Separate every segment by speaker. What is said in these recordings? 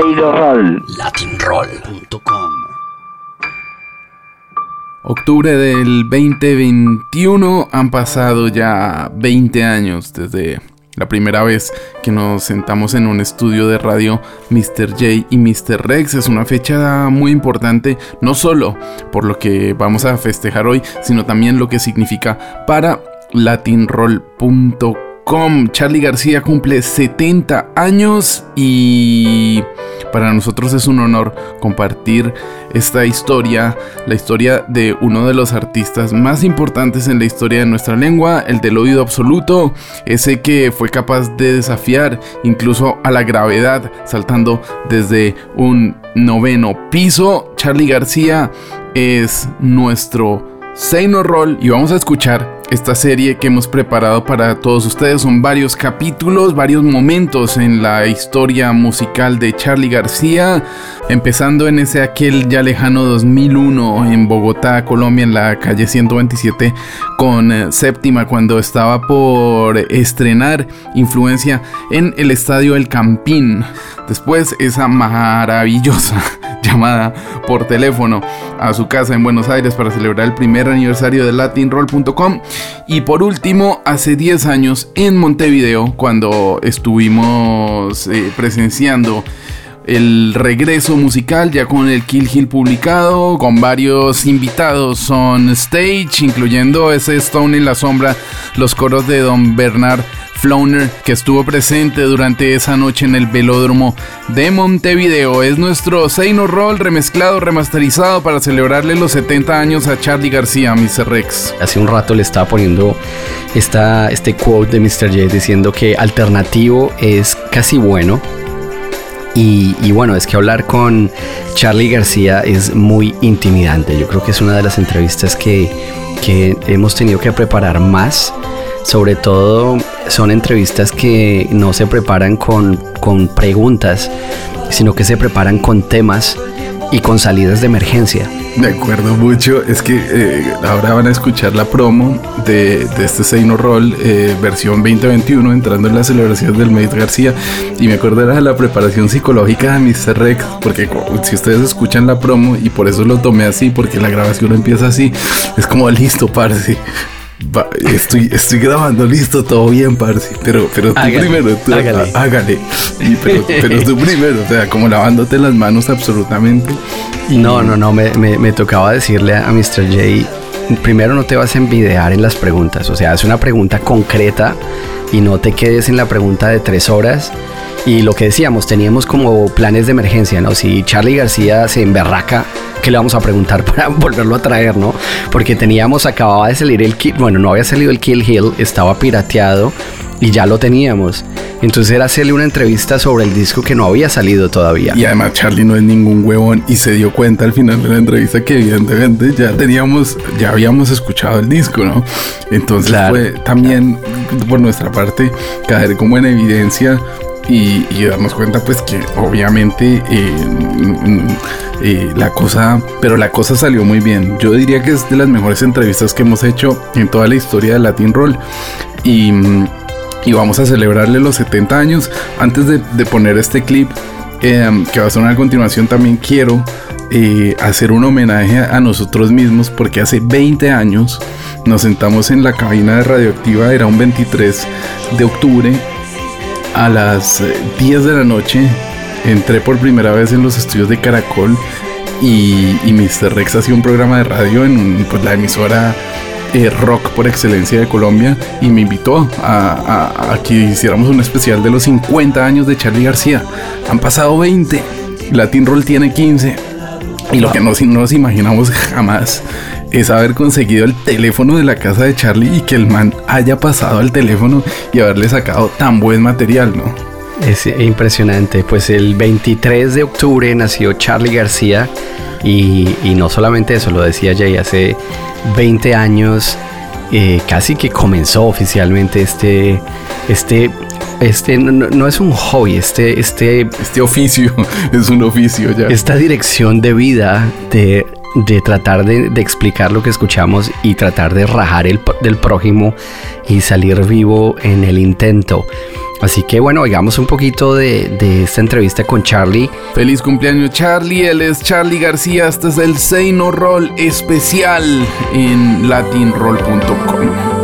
Speaker 1: Roll.
Speaker 2: Latinroll.com
Speaker 3: Octubre del 2021 han pasado ya 20 años desde la primera vez que nos sentamos en un estudio de radio Mr. J y Mr. Rex. Es una fecha muy importante, no solo por lo que vamos a festejar hoy, sino también lo que significa para latinroll.com Charlie García cumple 70 años y para nosotros es un honor compartir esta historia, la historia de uno de los artistas más importantes en la historia de nuestra lengua, el del oído absoluto, ese que fue capaz de desafiar incluso a la gravedad saltando desde un noveno piso. Charlie García es nuestro Seino Roll y vamos a escuchar esta serie que hemos preparado para todos ustedes. Son varios capítulos, varios momentos en la historia musical de Charlie García, empezando en ese aquel ya lejano 2001 en Bogotá, Colombia, en la calle 127 con eh, Séptima, cuando estaba por estrenar Influencia en el Estadio El Campín. Después esa maravillosa llamada por teléfono a su casa en Buenos Aires para celebrar el primer aniversario de latinroll.com y por último, hace 10 años en Montevideo, cuando estuvimos eh, presenciando el regreso musical ya con el Kill Hill publicado, con varios invitados on stage, incluyendo ese Stone en la sombra, los coros de Don Bernard Flowner, que estuvo presente durante esa noche en el velódromo de Montevideo. Es nuestro Seino Roll remezclado, remasterizado para celebrarle los 70 años a Charlie García, Mr. Rex.
Speaker 2: Hace un rato le estaba poniendo esta, este quote de Mr. J diciendo que alternativo es casi bueno. Y, y, bueno, es que hablar con Charlie García es muy intimidante. Yo creo que es una de las entrevistas que, que hemos tenido que preparar más sobre todo son entrevistas que no se preparan con, preguntas, sino que se preparan con temas y con salidas de emergencia.
Speaker 3: De acuerdo mucho, es que eh, ahora van a escuchar la promo de, este Seino Roll eh, versión 2021 entrando en la celebración del Maíz García y me acuerdo era la preparación psicológica de Mr. Rex porque si ustedes escuchan la promo y por eso lo tomé así porque la grabación empieza así es como listo parce estoy, estoy grabando, listo, todo bien, parce. Pero, pero tú primero, hágale. pero, tú primero, o sea, como lavándote las manos absolutamente.
Speaker 2: No, no, no, me, me, tocaba decirle a Mr. J, primero no te vas a envidiar en las preguntas, o sea, haz una pregunta concreta y no te quedes en la pregunta de tres horas. Y lo que decíamos, teníamos como planes de emergencia, ¿no? Si Charlie García se emberraca ¿qué le vamos a preguntar para volverlo a traer, no? Porque teníamos, acababa de salir el Kill, bueno, no había salido el Kill Hill, estaba pirateado y ya lo teníamos. Entonces era hacerle una entrevista sobre el disco que no había salido todavía.
Speaker 3: Y además Charlie no es ningún huevón y se dio cuenta al final de la entrevista que evidentemente ya teníamos, ya habíamos escuchado el disco, ¿no? Entonces fue también por nuestra parte caer como en evidencia y, darnos cuenta pues que obviamente eh, eh, la cosa, pero la cosa salió muy bien. Yo diría que es de las mejores entrevistas que hemos hecho en toda la historia de Latin Roll. Y, vamos a celebrarle los 70 años. Antes de, poner este clip em, que va a sonar a continuación, también quiero eh, hacer un homenaje a nosotros mismos porque hace 20 años nos sentamos en la cabina de radioactiva, era un 23 de octubre a las 10 de la noche entré por primera vez en los estudios de Caracol y, Mr. Rex hacía un programa de radio en pues, la emisora eh, rock por excelencia de Colombia y me invitó a, que hiciéramos un especial de los 50 años de Charlie García. Han pasado 20, Latin Roll tiene 15 y lo que no nos imaginamos jamás es haber conseguido el teléfono de la casa de Charlie y que el man haya pasado al teléfono y haberle sacado tan buen material, ¿no?
Speaker 2: Es impresionante, pues el 23 de octubre nació Charlie García y, no solamente eso, lo decía Jay, hace 20 años eh, casi que comenzó oficialmente este, este, este no, es un hobby, este, este,
Speaker 3: este oficio, es un oficio ya.
Speaker 2: Esta dirección de vida de de tratar de, explicar lo que escuchamos y tratar de rajar el, del prójimo y salir vivo en el intento. Así que bueno, oigamos un poquito de, de, esta entrevista con Charlie.
Speaker 3: Feliz cumpleaños Charlie, él es Charlie García, este es el Seino Roll especial en latinroll.com.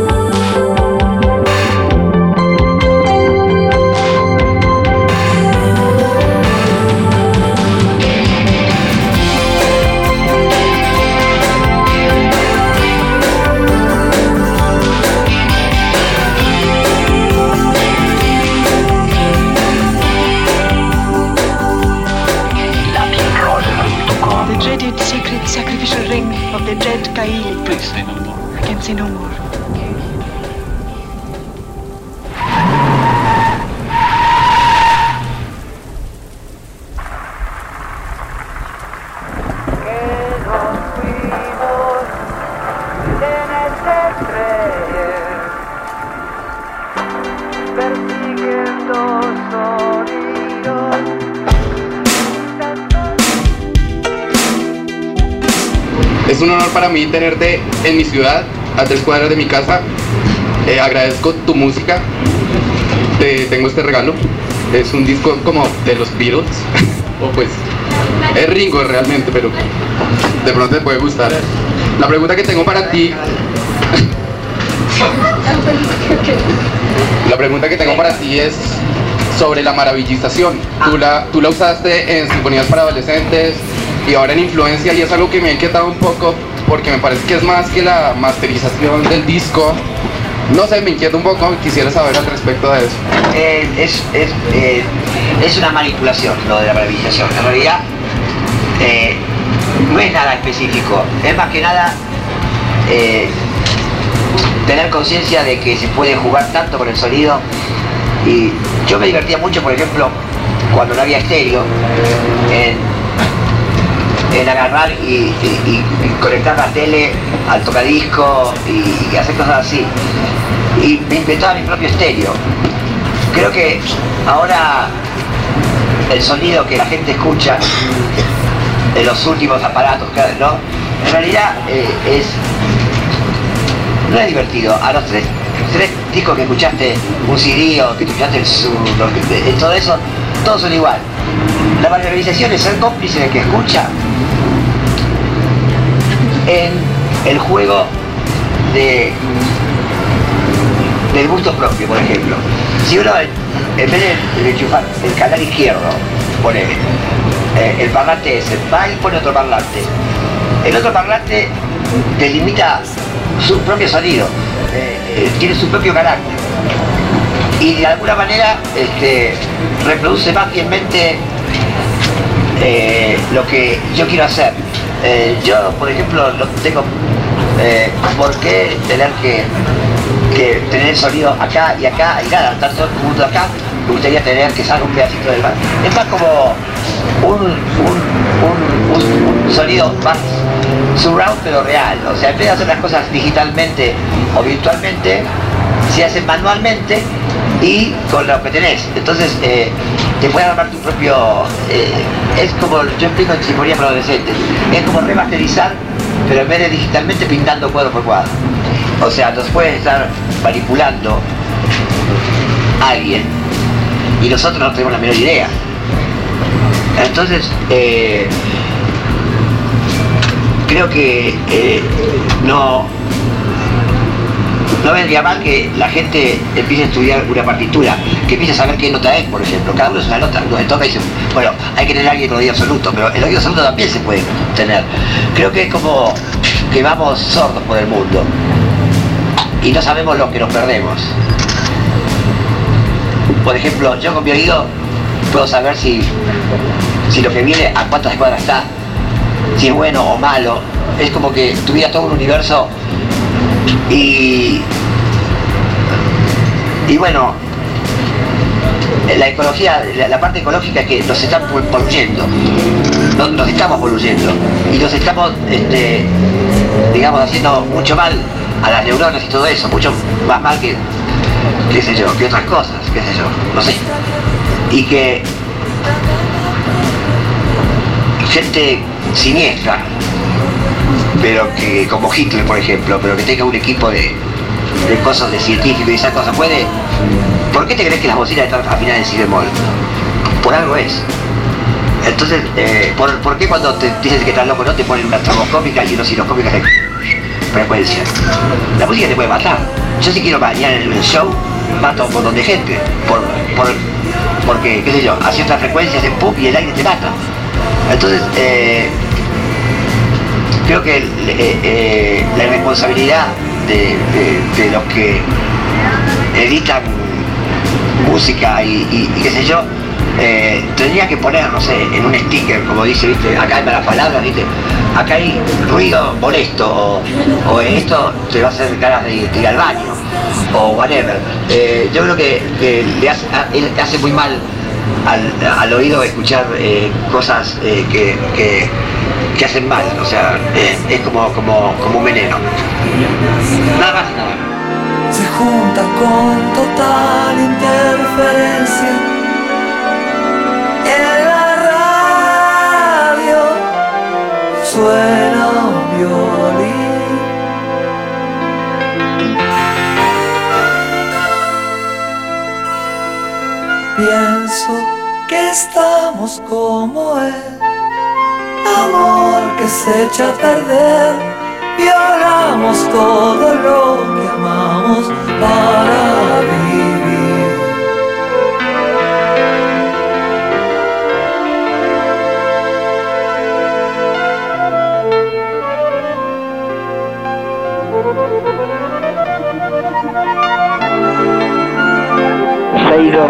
Speaker 1: tenerte en mi ciudad, a tres cuadras de mi casa. Eh, agradezco tu música. Te tengo este regalo. Es un disco como de los Beatles. o pues es Ringo realmente, pero de pronto te puede gustar. La pregunta que tengo para ti. la pregunta que tengo para ti es sobre la maravillización. Tú la, tú la usaste en sinfonías para adolescentes y ahora en influencia y es algo que me ha inquietado un poco porque me parece que es más que la masterización del disco. No sé, me inquieta un poco, quisiera saber al respecto de eso.
Speaker 4: Eh, es, es, eh, es, una manipulación lo de la masterización. En realidad, eh, no es nada específico. Es más que nada tener conciencia de que se puede jugar tanto con el sonido. Y yo me divertía mucho, por ejemplo, cuando no había estéreo, en, agarrar y, conectar la tele al tocadisco y, hacer cosas así. Y me inventaba mi propio estéreo. Creo que ahora el sonido que la gente escucha en los últimos aparatos, ¿no? En realidad eh, es no es divertido. A los tres, tres discos que escuchaste, un CD o que escuchaste el sur, todo eso, todos son igual. La valorización es ser cómplice de que escucha en el juego de del gusto propio, por ejemplo. Si uno en vez de enchufar el canal izquierdo, pone eh, el parlante ese, va y pone otro parlante. El otro parlante delimita su propio sonido, eh, eh, tiene su propio carácter. Y de alguna manera este, reproduce más fielmente lo que yo quiero hacer. Eh, yo, por ejemplo, no tengo eh, por qué tener que, tener el sonido acá y acá y nada, estar todo el mundo acá, me gustaría tener que salga un pedacito del mar. Es más como un, sonido más surround pero real. O sea, en vez de hacer las cosas digitalmente o virtualmente, se hacen manualmente y con lo que tenés. Entonces, eh, te puedes armar tu propio... Eh, es como, yo explico en Sinfonía para Adolescentes, es como remasterizar, pero en vez de digitalmente pintando cuadro por cuadro. O sea, nos puede estar manipulando alguien y nosotros no tenemos la menor idea. Entonces, eh, creo que no, no vendría mal que la gente empiece a estudiar una partitura, que empiece a saber qué nota es, por ejemplo. Cada uno es una nota, nos toca y dice, bueno, hay que tener a alguien con oído absoluto, pero el oído absoluto también se puede tener. Creo que es como que vamos sordos por el mundo y no sabemos lo que nos perdemos. Por ejemplo, yo con mi oído puedo saber si, si lo que viene a cuántas cuadras está, si es bueno o malo. Es como que tuviera todo un universo y, y bueno, la ecología, la, parte ecológica es que nos están poluyendo, nos, estamos poluyendo y nos estamos, este, digamos, haciendo mucho mal a las neuronas y todo eso, mucho más mal que, qué sé yo, que otras cosas, qué sé yo, no sé. Y que gente siniestra pero que como Hitler por ejemplo, pero que tenga un equipo de, de cosas de científico y esas cosas. Puede. ¿Por qué te crees que las bocinas están afinadas en si bemol? Por algo es. Entonces, eh, ¿por, qué cuando te dicen que estás loco no te ponen una tromoscópica y una osciloscópica de frecuencia? La música te puede matar. Yo si quiero bañar en el show, mato a un montón de gente. Por, porque, qué sé yo, a ciertas frecuencias en pop y el aire te mata. Entonces, eh, creo que eh, la responsabilidad de, los que editan música y, qué sé yo, eh, tendría que poner, no sé, en un sticker, como dice, viste, acá hay malas palabras, viste, acá hay ruido molesto, o, esto te va a hacer ganas de, ir al baño, o whatever. Eh, yo creo que, le, hace, muy mal al, oído escuchar eh, cosas que, que, hacen mal, o sea, es como, como, como un veneno. Nada más nada
Speaker 5: Se junta con total interferencia suena un violín. Pienso que estamos como él, amor que se echa a perder, violamos todo lo que amamos para vivir. Seiro